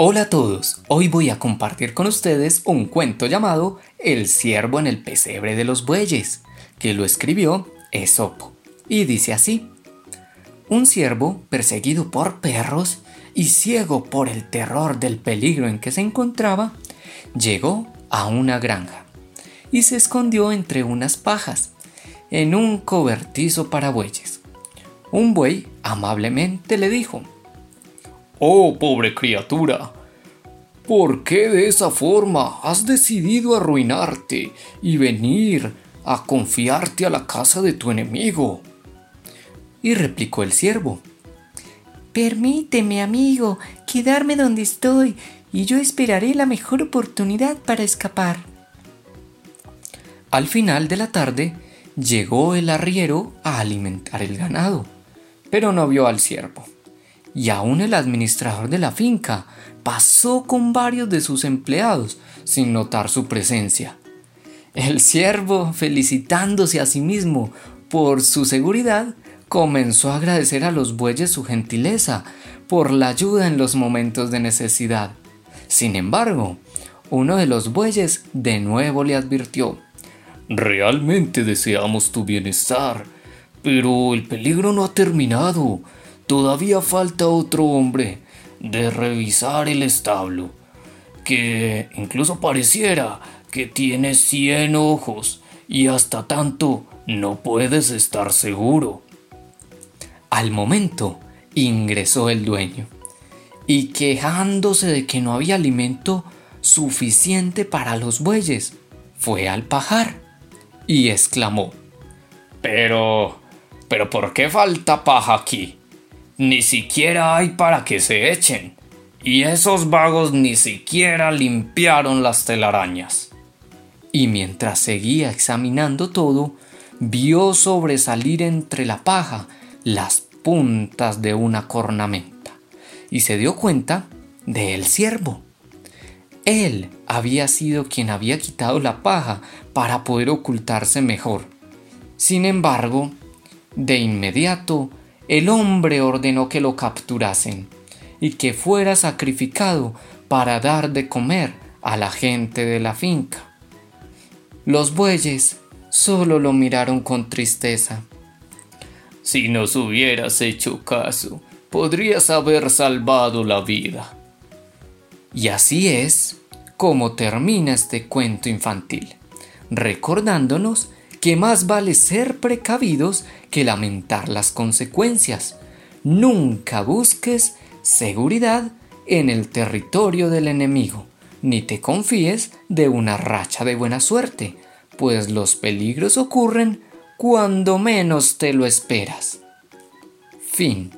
Hola a todos, hoy voy a compartir con ustedes un cuento llamado El ciervo en el pesebre de los bueyes, que lo escribió Esopo, y dice así. Un ciervo, perseguido por perros y ciego por el terror del peligro en que se encontraba, llegó a una granja y se escondió entre unas pajas, en un cobertizo para bueyes. Un buey amablemente le dijo, Oh, pobre criatura, ¿por qué de esa forma has decidido arruinarte y venir a confiarte a la casa de tu enemigo? Y replicó el siervo, Permíteme, amigo, quedarme donde estoy y yo esperaré la mejor oportunidad para escapar. Al final de la tarde llegó el arriero a alimentar el ganado, pero no vio al siervo y aún el administrador de la finca pasó con varios de sus empleados sin notar su presencia. El siervo, felicitándose a sí mismo por su seguridad, comenzó a agradecer a los bueyes su gentileza por la ayuda en los momentos de necesidad. Sin embargo, uno de los bueyes de nuevo le advirtió, Realmente deseamos tu bienestar, pero el peligro no ha terminado. Todavía falta otro hombre de revisar el establo, que incluso pareciera que tiene cien ojos y hasta tanto no puedes estar seguro. Al momento ingresó el dueño y quejándose de que no había alimento suficiente para los bueyes, fue al pajar y exclamó, Pero, pero ¿por qué falta paja aquí? Ni siquiera hay para que se echen. Y esos vagos ni siquiera limpiaron las telarañas. Y mientras seguía examinando todo, vio sobresalir entre la paja las puntas de una cornamenta y se dio cuenta de el ciervo. Él había sido quien había quitado la paja para poder ocultarse mejor. Sin embargo, de inmediato el hombre ordenó que lo capturasen y que fuera sacrificado para dar de comer a la gente de la finca. Los bueyes solo lo miraron con tristeza. Si nos hubieras hecho caso, podrías haber salvado la vida. Y así es como termina este cuento infantil, recordándonos que más vale ser precavidos que lamentar las consecuencias. Nunca busques seguridad en el territorio del enemigo, ni te confíes de una racha de buena suerte, pues los peligros ocurren cuando menos te lo esperas. Fin.